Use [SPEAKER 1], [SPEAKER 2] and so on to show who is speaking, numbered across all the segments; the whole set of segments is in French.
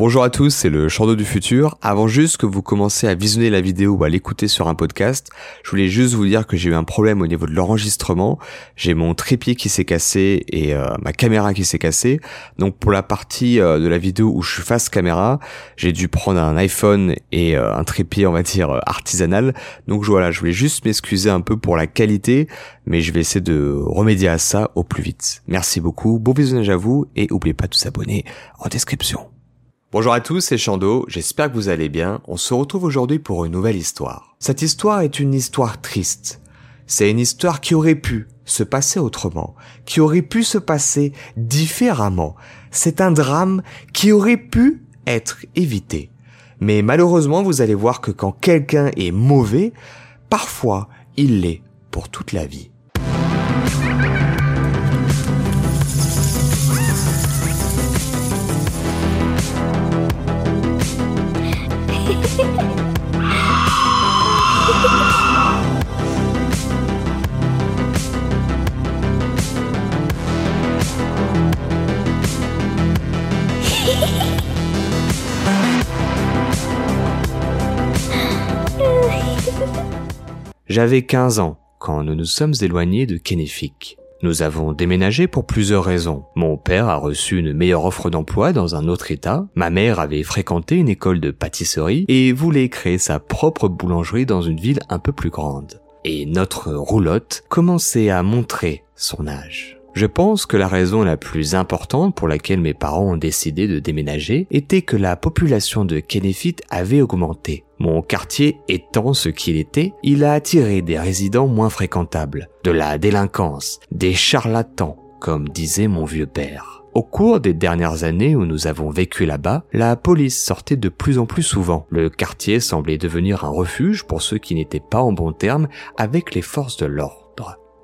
[SPEAKER 1] Bonjour à tous, c'est le Chandeau du futur. Avant juste que vous commenciez à visionner la vidéo ou à l'écouter sur un podcast, je voulais juste vous dire que j'ai eu un problème au niveau de l'enregistrement. J'ai mon trépied qui s'est cassé et euh, ma caméra qui s'est cassée. Donc pour la partie euh, de la vidéo où je suis face caméra, j'ai dû prendre un iPhone et euh, un trépied, on va dire, artisanal. Donc voilà, je voulais juste m'excuser un peu pour la qualité, mais je vais essayer de remédier à ça au plus vite. Merci beaucoup, bon visionnage à vous et n'oubliez pas de vous abonner en description. Bonjour à tous, c'est Chando, j'espère que vous allez bien. On se retrouve aujourd'hui pour une nouvelle histoire. Cette histoire est une histoire triste. C'est une histoire qui aurait pu se passer autrement, qui aurait pu se passer différemment. C'est un drame qui aurait pu être évité. Mais malheureusement, vous allez voir que quand quelqu'un est mauvais, parfois il l'est pour toute la vie. J'avais 15 ans quand nous nous sommes éloignés de Kennefic. Nous avons déménagé pour plusieurs raisons. Mon père a reçu une meilleure offre d'emploi dans un autre état, ma mère avait fréquenté une école de pâtisserie et voulait créer sa propre boulangerie dans une ville un peu plus grande. Et notre roulotte commençait à montrer son âge. Je pense que la raison la plus importante pour laquelle mes parents ont décidé de déménager était que la population de Kenefit avait augmenté. Mon quartier étant ce qu'il était, il a attiré des résidents moins fréquentables, de la délinquance, des charlatans, comme disait mon vieux père. Au cours des dernières années où nous avons vécu là-bas, la police sortait de plus en plus souvent. Le quartier semblait devenir un refuge pour ceux qui n'étaient pas en bon terme avec les forces de l'ordre.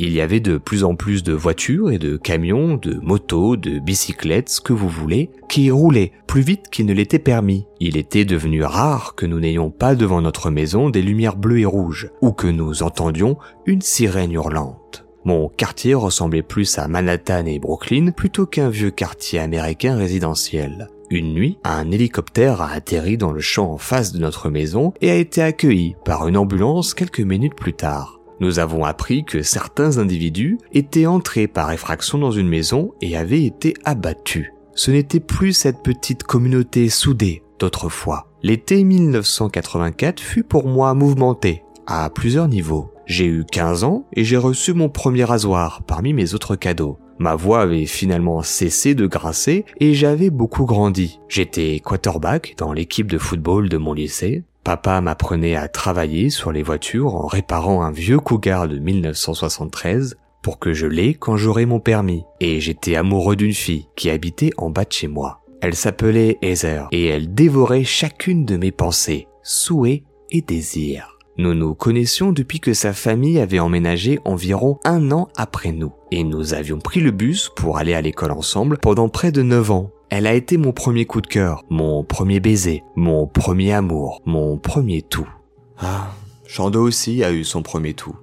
[SPEAKER 1] Il y avait de plus en plus de voitures et de camions, de motos, de bicyclettes, ce que vous voulez, qui roulaient plus vite qu'il ne l'était permis. Il était devenu rare que nous n'ayons pas devant notre maison des lumières bleues et rouges, ou que nous entendions une sirène hurlante. Mon quartier ressemblait plus à Manhattan et Brooklyn plutôt qu'un vieux quartier américain résidentiel. Une nuit, un hélicoptère a atterri dans le champ en face de notre maison et a été accueilli par une ambulance quelques minutes plus tard. Nous avons appris que certains individus étaient entrés par effraction dans une maison et avaient été abattus. Ce n'était plus cette petite communauté soudée d'autrefois. L'été 1984 fut pour moi mouvementé, à plusieurs niveaux. J'ai eu 15 ans et j'ai reçu mon premier rasoir parmi mes autres cadeaux. Ma voix avait finalement cessé de grasser et j'avais beaucoup grandi. J'étais quarterback dans l'équipe de football de mon lycée. Papa m'apprenait à travailler sur les voitures en réparant un vieux Cougar de 1973 pour que je l'aie quand j'aurai mon permis. Et j'étais amoureux d'une fille qui habitait en bas de chez moi. Elle s'appelait Heather et elle dévorait chacune de mes pensées, souhaits et désirs. Nous nous connaissions depuis que sa famille avait emménagé environ un an après nous. Et nous avions pris le bus pour aller à l'école ensemble pendant près de neuf ans. Elle a été mon premier coup de cœur, mon premier baiser, mon premier amour, mon premier tout. Ah, Chando aussi a eu son premier tout.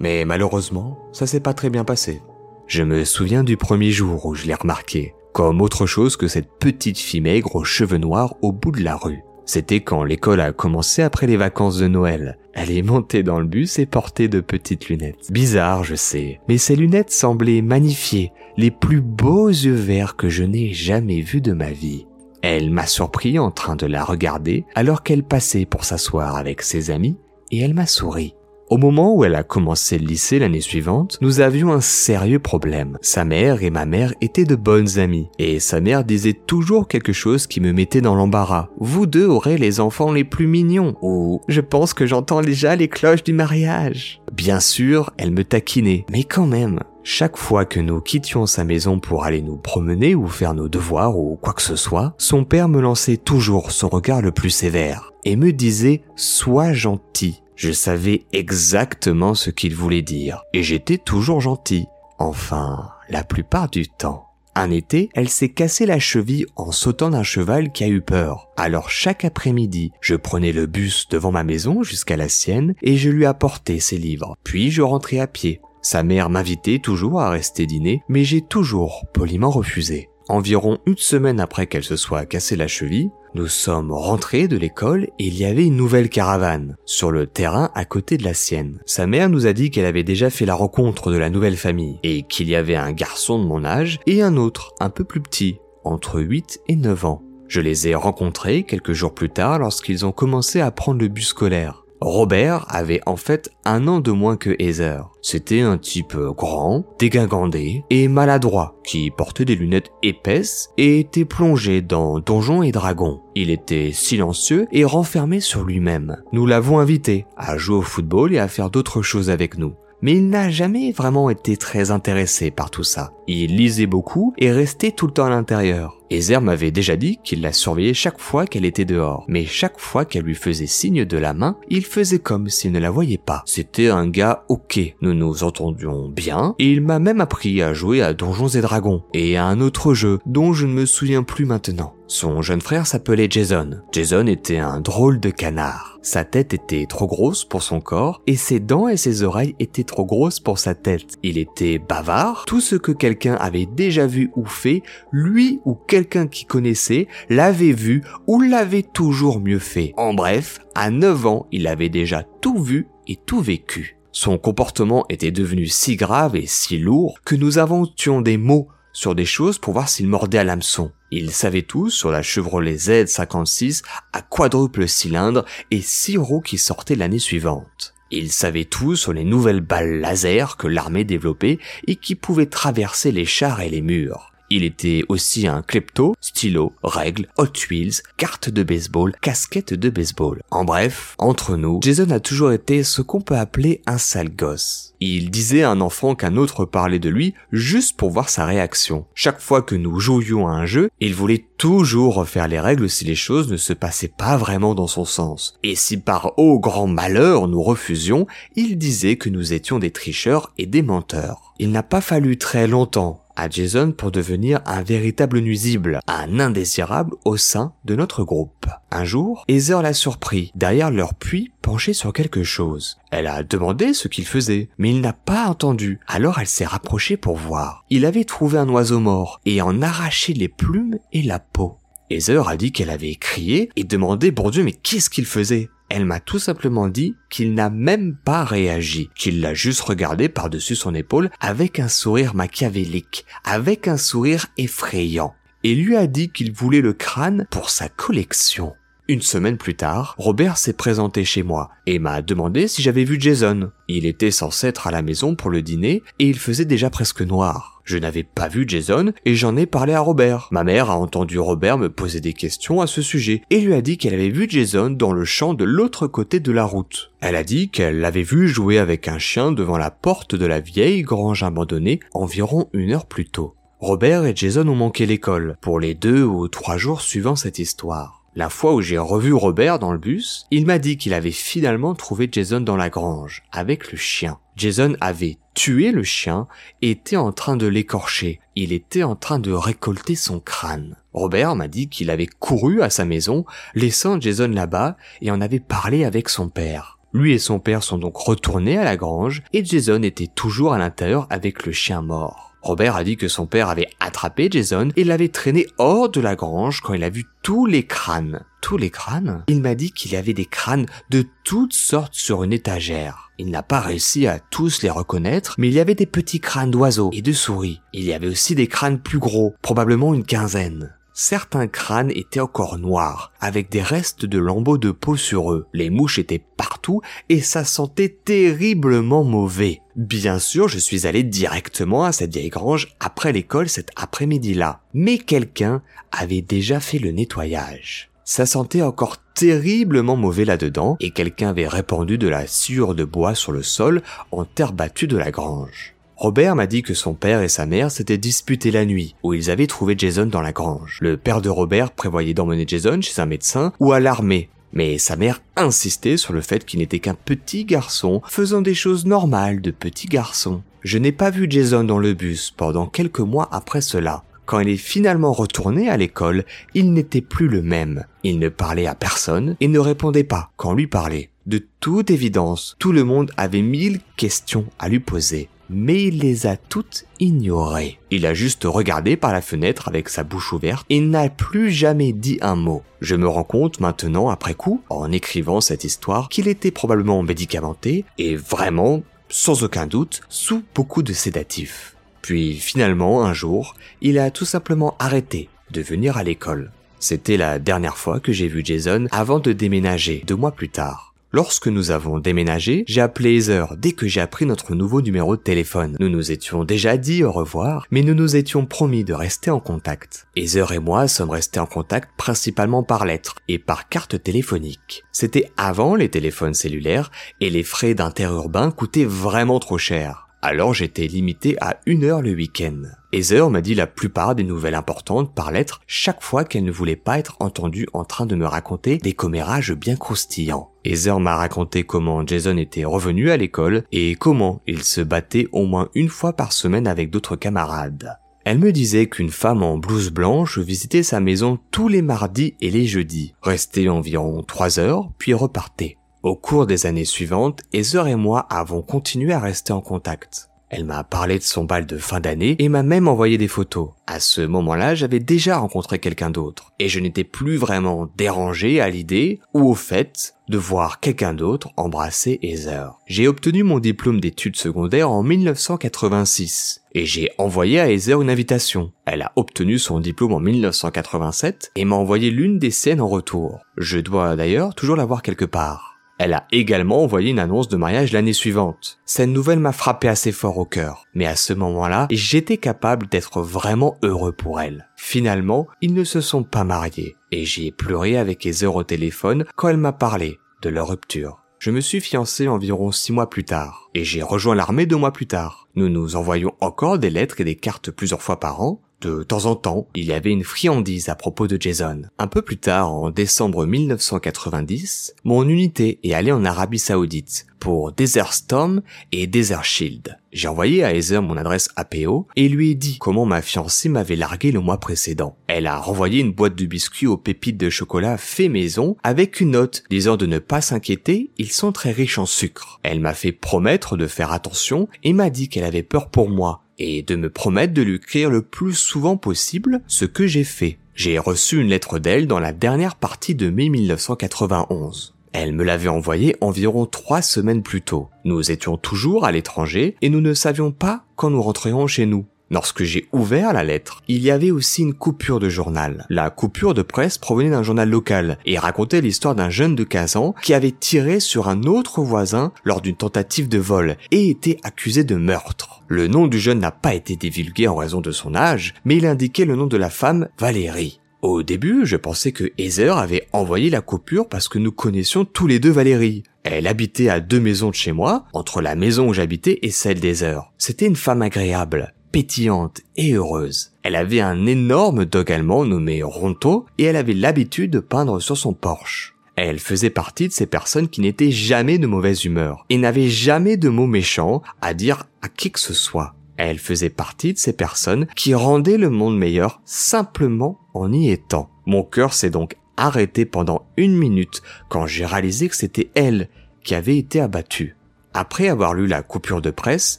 [SPEAKER 1] Mais malheureusement, ça s'est pas très bien passé. Je me souviens du premier jour où je l'ai remarqué, comme autre chose que cette petite fille maigre aux cheveux noirs au bout de la rue. C'était quand l'école a commencé après les vacances de Noël. Elle est montée dans le bus et portait de petites lunettes. Bizarre, je sais, mais ces lunettes semblaient magnifier les plus beaux yeux verts que je n'ai jamais vus de ma vie. Elle m'a surpris en train de la regarder alors qu'elle passait pour s'asseoir avec ses amis et elle m'a souri. Au moment où elle a commencé le lycée l'année suivante, nous avions un sérieux problème. Sa mère et ma mère étaient de bonnes amies, et sa mère disait toujours quelque chose qui me mettait dans l'embarras. Vous deux aurez les enfants les plus mignons, ou je pense que j'entends déjà les cloches du mariage. Bien sûr, elle me taquinait, mais quand même, chaque fois que nous quittions sa maison pour aller nous promener ou faire nos devoirs ou quoi que ce soit, son père me lançait toujours son regard le plus sévère et me disait Sois gentil. Je savais exactement ce qu'il voulait dire, et j'étais toujours gentil. Enfin, la plupart du temps. Un été, elle s'est cassé la cheville en sautant d'un cheval qui a eu peur. Alors chaque après-midi, je prenais le bus devant ma maison jusqu'à la sienne et je lui apportais ses livres. Puis je rentrais à pied. Sa mère m'invitait toujours à rester dîner, mais j'ai toujours poliment refusé. Environ une semaine après qu'elle se soit cassée la cheville, nous sommes rentrés de l'école et il y avait une nouvelle caravane sur le terrain à côté de la sienne. Sa mère nous a dit qu'elle avait déjà fait la rencontre de la nouvelle famille et qu'il y avait un garçon de mon âge et un autre un peu plus petit, entre 8 et 9 ans. Je les ai rencontrés quelques jours plus tard lorsqu'ils ont commencé à prendre le bus scolaire. Robert avait en fait un an de moins que Heather. C'était un type grand, dégingandé et maladroit qui portait des lunettes épaisses et était plongé dans Donjons et Dragons. Il était silencieux et renfermé sur lui-même. Nous l'avons invité à jouer au football et à faire d'autres choses avec nous mais il n'a jamais vraiment été très intéressé par tout ça. Il lisait beaucoup et restait tout le temps à l'intérieur. Ezer m'avait déjà dit qu'il la surveillait chaque fois qu'elle était dehors, mais chaque fois qu'elle lui faisait signe de la main, il faisait comme s'il ne la voyait pas. C'était un gars ok, nous nous entendions bien, et il m'a même appris à jouer à Donjons et Dragons, et à un autre jeu dont je ne me souviens plus maintenant. Son jeune frère s'appelait Jason. Jason était un drôle de canard. Sa tête était trop grosse pour son corps et ses dents et ses oreilles étaient trop grosses pour sa tête. Il était bavard, tout ce que quelqu'un avait déjà vu ou fait, lui ou qui connaissait l'avait vu ou l'avait toujours mieux fait. En bref, à 9 ans, il avait déjà tout vu et tout vécu. Son comportement était devenu si grave et si lourd que nous inventions des mots sur des choses pour voir s'il mordait à l'hameçon. Il savait tout sur la Chevrolet Z56 à quadruple cylindre et six roues qui sortaient l'année suivante. Il savait tout sur les nouvelles balles laser que l'armée développait et qui pouvaient traverser les chars et les murs. Il était aussi un klepto, stylo, règles, Hot Wheels, carte de baseball, casquette de baseball. En bref, entre nous, Jason a toujours été ce qu'on peut appeler un sale gosse. Il disait à un enfant qu'un autre parlait de lui juste pour voir sa réaction. Chaque fois que nous jouions à un jeu, il voulait toujours refaire les règles si les choses ne se passaient pas vraiment dans son sens. Et si par haut grand malheur nous refusions, il disait que nous étions des tricheurs et des menteurs. Il n'a pas fallu très longtemps à Jason pour devenir un véritable nuisible, un indésirable au sein de notre groupe. Un jour, Heather l'a surpris, derrière leur puits, penché sur quelque chose. Elle a demandé ce qu'il faisait, mais il n'a pas entendu. Alors elle s'est rapprochée pour voir. Il avait trouvé un oiseau mort et en arraché les plumes et la peau. Heather a dit qu'elle avait crié et demandé, bon Dieu, mais qu'est-ce qu'il faisait? Elle m'a tout simplement dit qu'il n'a même pas réagi, qu'il l'a juste regardé par-dessus son épaule avec un sourire machiavélique, avec un sourire effrayant, et lui a dit qu'il voulait le crâne pour sa collection. Une semaine plus tard, Robert s'est présenté chez moi et m'a demandé si j'avais vu Jason. Il était censé être à la maison pour le dîner et il faisait déjà presque noir. Je n'avais pas vu Jason et j'en ai parlé à Robert. Ma mère a entendu Robert me poser des questions à ce sujet et lui a dit qu'elle avait vu Jason dans le champ de l'autre côté de la route. Elle a dit qu'elle l'avait vu jouer avec un chien devant la porte de la vieille grange abandonnée environ une heure plus tôt. Robert et Jason ont manqué l'école pour les deux ou trois jours suivant cette histoire. La fois où j'ai revu Robert dans le bus, il m'a dit qu'il avait finalement trouvé Jason dans la grange, avec le chien. Jason avait tué le chien et était en train de l'écorcher. Il était en train de récolter son crâne. Robert m'a dit qu'il avait couru à sa maison, laissant Jason là-bas, et en avait parlé avec son père. Lui et son père sont donc retournés à la grange, et Jason était toujours à l'intérieur avec le chien mort. Robert a dit que son père avait attrapé Jason et l'avait traîné hors de la grange quand il a vu tous les crânes. Tous les crânes? Il m'a dit qu'il y avait des crânes de toutes sortes sur une étagère. Il n'a pas réussi à tous les reconnaître, mais il y avait des petits crânes d'oiseaux et de souris. Il y avait aussi des crânes plus gros, probablement une quinzaine. Certains crânes étaient encore noirs, avec des restes de lambeaux de peau sur eux. Les mouches étaient partout et ça sentait terriblement mauvais. Bien sûr, je suis allé directement à cette vieille grange après l'école cet après-midi-là. Mais quelqu'un avait déjà fait le nettoyage. Ça sentait encore terriblement mauvais là-dedans et quelqu'un avait répandu de la sueur de bois sur le sol en terre battue de la grange. Robert m'a dit que son père et sa mère s'étaient disputés la nuit, où ils avaient trouvé Jason dans la grange. Le père de Robert prévoyait d'emmener Jason chez un médecin ou à l'armée, mais sa mère insistait sur le fait qu'il n'était qu'un petit garçon faisant des choses normales de petit garçon. Je n'ai pas vu Jason dans le bus pendant quelques mois après cela. Quand il est finalement retourné à l'école, il n'était plus le même. Il ne parlait à personne et ne répondait pas quand lui parlait. De toute évidence, tout le monde avait mille questions à lui poser. Mais il les a toutes ignorées. Il a juste regardé par la fenêtre avec sa bouche ouverte et n'a plus jamais dit un mot. Je me rends compte maintenant, après coup, en écrivant cette histoire, qu'il était probablement médicamenté et vraiment, sans aucun doute, sous beaucoup de sédatifs. Puis finalement, un jour, il a tout simplement arrêté de venir à l'école. C'était la dernière fois que j'ai vu Jason avant de déménager deux mois plus tard. Lorsque nous avons déménagé, j'ai appelé Heather dès que j'ai appris notre nouveau numéro de téléphone. Nous nous étions déjà dit au revoir, mais nous nous étions promis de rester en contact. Heather et moi sommes restés en contact principalement par lettres et par carte téléphonique. C'était avant les téléphones cellulaires et les frais d'interurbain coûtaient vraiment trop cher. Alors j'étais limité à une heure le week-end. Heather m'a dit la plupart des nouvelles importantes par lettre chaque fois qu'elle ne voulait pas être entendue en train de me raconter des commérages bien croustillants. Heather m'a raconté comment Jason était revenu à l'école et comment il se battait au moins une fois par semaine avec d'autres camarades. Elle me disait qu'une femme en blouse blanche visitait sa maison tous les mardis et les jeudis, restait environ trois heures, puis repartait. Au cours des années suivantes, Heather et moi avons continué à rester en contact. Elle m'a parlé de son bal de fin d'année et m'a même envoyé des photos. À ce moment-là, j'avais déjà rencontré quelqu'un d'autre et je n'étais plus vraiment dérangé à l'idée ou au fait de voir quelqu'un d'autre embrasser Heather. J'ai obtenu mon diplôme d'études secondaires en 1986 et j'ai envoyé à Heather une invitation. Elle a obtenu son diplôme en 1987 et m'a envoyé l'une des scènes en retour. Je dois d'ailleurs toujours l'avoir quelque part. Elle a également envoyé une annonce de mariage l'année suivante. Cette nouvelle m'a frappé assez fort au cœur, mais à ce moment-là, j'étais capable d'être vraiment heureux pour elle. Finalement, ils ne se sont pas mariés, et j'ai pleuré avec Heather au téléphone quand elle m'a parlé de leur rupture. Je me suis fiancé environ six mois plus tard, et j'ai rejoint l'armée deux mois plus tard. Nous nous envoyons encore des lettres et des cartes plusieurs fois par an, de temps en temps, il y avait une friandise à propos de Jason. Un peu plus tard, en décembre 1990, mon unité est allée en Arabie Saoudite pour Desert Storm et Desert Shield. J'ai envoyé à Heather mon adresse APO et lui ai dit comment ma fiancée m'avait largué le mois précédent. Elle a renvoyé une boîte de biscuits aux pépites de chocolat fait maison avec une note disant de ne pas s'inquiéter, ils sont très riches en sucre. Elle m'a fait promettre de faire attention et m'a dit qu'elle avait peur pour moi et de me promettre de lui écrire le plus souvent possible ce que j'ai fait. J'ai reçu une lettre d'elle dans la dernière partie de mai 1991. Elle me l'avait envoyée environ trois semaines plus tôt. Nous étions toujours à l'étranger et nous ne savions pas quand nous rentrions chez nous. Lorsque j'ai ouvert la lettre, il y avait aussi une coupure de journal. La coupure de presse provenait d'un journal local et racontait l'histoire d'un jeune de 15 ans qui avait tiré sur un autre voisin lors d'une tentative de vol et était accusé de meurtre. Le nom du jeune n'a pas été divulgué en raison de son âge, mais il indiquait le nom de la femme, Valérie. Au début, je pensais que Heather avait envoyé la coupure parce que nous connaissions tous les deux Valérie. Elle habitait à deux maisons de chez moi, entre la maison où j'habitais et celle d'Heather. C'était une femme agréable pétillante et heureuse. Elle avait un énorme dog allemand nommé Ronto et elle avait l'habitude de peindre sur son Porsche. Elle faisait partie de ces personnes qui n'étaient jamais de mauvaise humeur et n'avaient jamais de mots méchants à dire à qui que ce soit. Elle faisait partie de ces personnes qui rendaient le monde meilleur simplement en y étant. Mon cœur s'est donc arrêté pendant une minute quand j'ai réalisé que c'était elle qui avait été abattue. Après avoir lu la coupure de presse,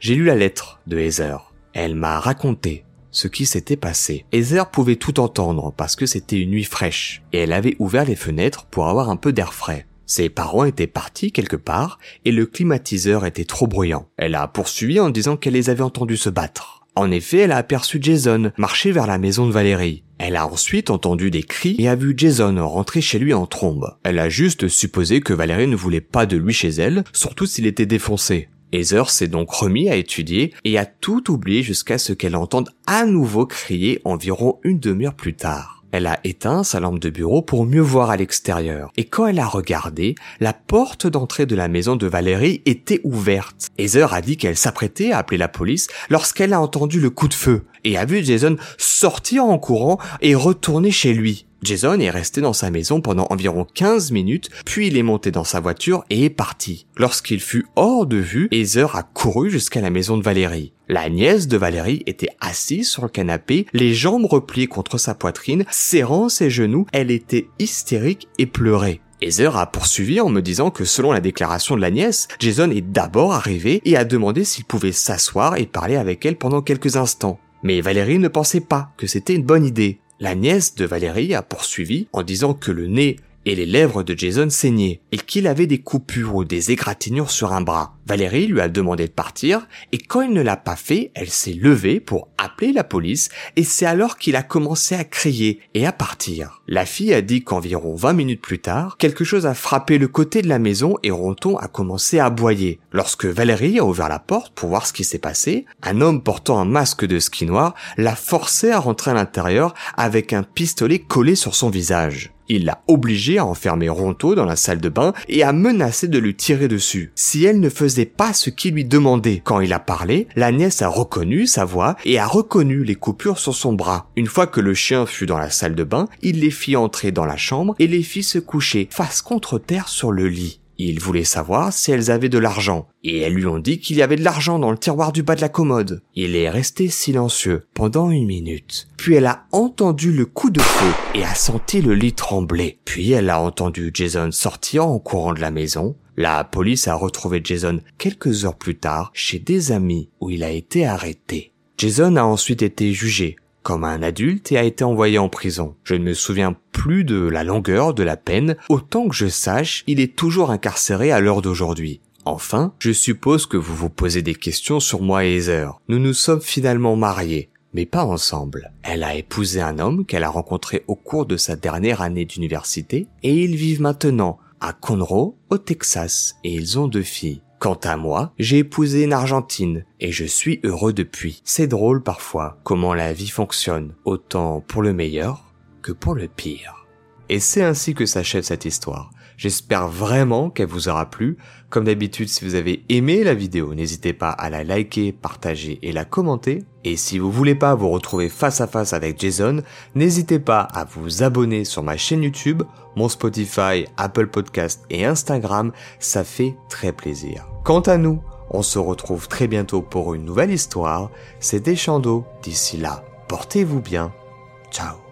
[SPEAKER 1] j'ai lu la lettre de Heather. Elle m'a raconté ce qui s'était passé. Heather pouvait tout entendre parce que c'était une nuit fraîche et elle avait ouvert les fenêtres pour avoir un peu d'air frais. Ses parents étaient partis quelque part et le climatiseur était trop bruyant. Elle a poursuivi en disant qu'elle les avait entendus se battre. En effet, elle a aperçu Jason marcher vers la maison de Valérie. Elle a ensuite entendu des cris et a vu Jason rentrer chez lui en trombe. Elle a juste supposé que Valérie ne voulait pas de lui chez elle, surtout s'il était défoncé. Heather s'est donc remis à étudier et a tout oublié jusqu'à ce qu'elle entende à nouveau crier environ une demi-heure plus tard. Elle a éteint sa lampe de bureau pour mieux voir à l'extérieur. Et quand elle a regardé, la porte d'entrée de la maison de Valérie était ouverte. Heather a dit qu'elle s'apprêtait à appeler la police lorsqu'elle a entendu le coup de feu et a vu Jason sortir en courant et retourner chez lui. Jason est resté dans sa maison pendant environ 15 minutes, puis il est monté dans sa voiture et est parti. Lorsqu'il fut hors de vue, Heather a couru jusqu'à la maison de Valérie. La nièce de Valérie était assise sur le canapé, les jambes repliées contre sa poitrine, serrant ses genoux, elle était hystérique et pleurait. Heather a poursuivi en me disant que selon la déclaration de la nièce, Jason est d'abord arrivé et a demandé s'il pouvait s'asseoir et parler avec elle pendant quelques instants. Mais Valérie ne pensait pas que c'était une bonne idée. La nièce de Valérie a poursuivi en disant que le nez et les lèvres de Jason saignaient et qu'il avait des coupures ou des égratignures sur un bras. Valérie lui a demandé de partir et quand il ne l'a pas fait, elle s'est levée pour appeler la police et c'est alors qu'il a commencé à crier et à partir. La fille a dit qu'environ 20 minutes plus tard, quelque chose a frappé le côté de la maison et Ronton a commencé à aboyer. Lorsque Valérie a ouvert la porte pour voir ce qui s'est passé, un homme portant un masque de ski noir l'a forcé à rentrer à l'intérieur avec un pistolet collé sur son visage. Il l'a obligé à enfermer Ronto dans la salle de bain et a menacé de lui tirer dessus si elle ne faisait pas ce qu'il lui demandait. Quand il a parlé, la nièce a reconnu sa voix et a reconnu les coupures sur son bras. Une fois que le chien fut dans la salle de bain, il les fit entrer dans la chambre et les fit se coucher face contre terre sur le lit. Il voulait savoir si elles avaient de l'argent, et elles lui ont dit qu'il y avait de l'argent dans le tiroir du bas de la commode. Il est resté silencieux pendant une minute. Puis elle a entendu le coup de feu et a senti le lit trembler. Puis elle a entendu Jason sortir en courant de la maison. La police a retrouvé Jason quelques heures plus tard chez des amis où il a été arrêté. Jason a ensuite été jugé comme un adulte et a été envoyé en prison. Je ne me souviens plus de la longueur de la peine, autant que je sache, il est toujours incarcéré à l'heure d'aujourd'hui. Enfin, je suppose que vous vous posez des questions sur moi et Heather. Nous nous sommes finalement mariés, mais pas ensemble. Elle a épousé un homme qu'elle a rencontré au cours de sa dernière année d'université, et ils vivent maintenant à Conroe, au Texas, et ils ont deux filles. Quant à moi, j'ai épousé une Argentine et je suis heureux depuis. C'est drôle parfois comment la vie fonctionne, autant pour le meilleur que pour le pire. Et c'est ainsi que s'achève cette histoire. J'espère vraiment qu'elle vous aura plu. Comme d'habitude, si vous avez aimé la vidéo, n'hésitez pas à la liker, partager et la commenter. Et si vous voulez pas vous retrouver face à face avec Jason, n'hésitez pas à vous abonner sur ma chaîne YouTube, mon Spotify, Apple Podcast et Instagram. Ça fait très plaisir. Quant à nous, on se retrouve très bientôt pour une nouvelle histoire. C'était Chando. D'ici là, portez-vous bien. Ciao.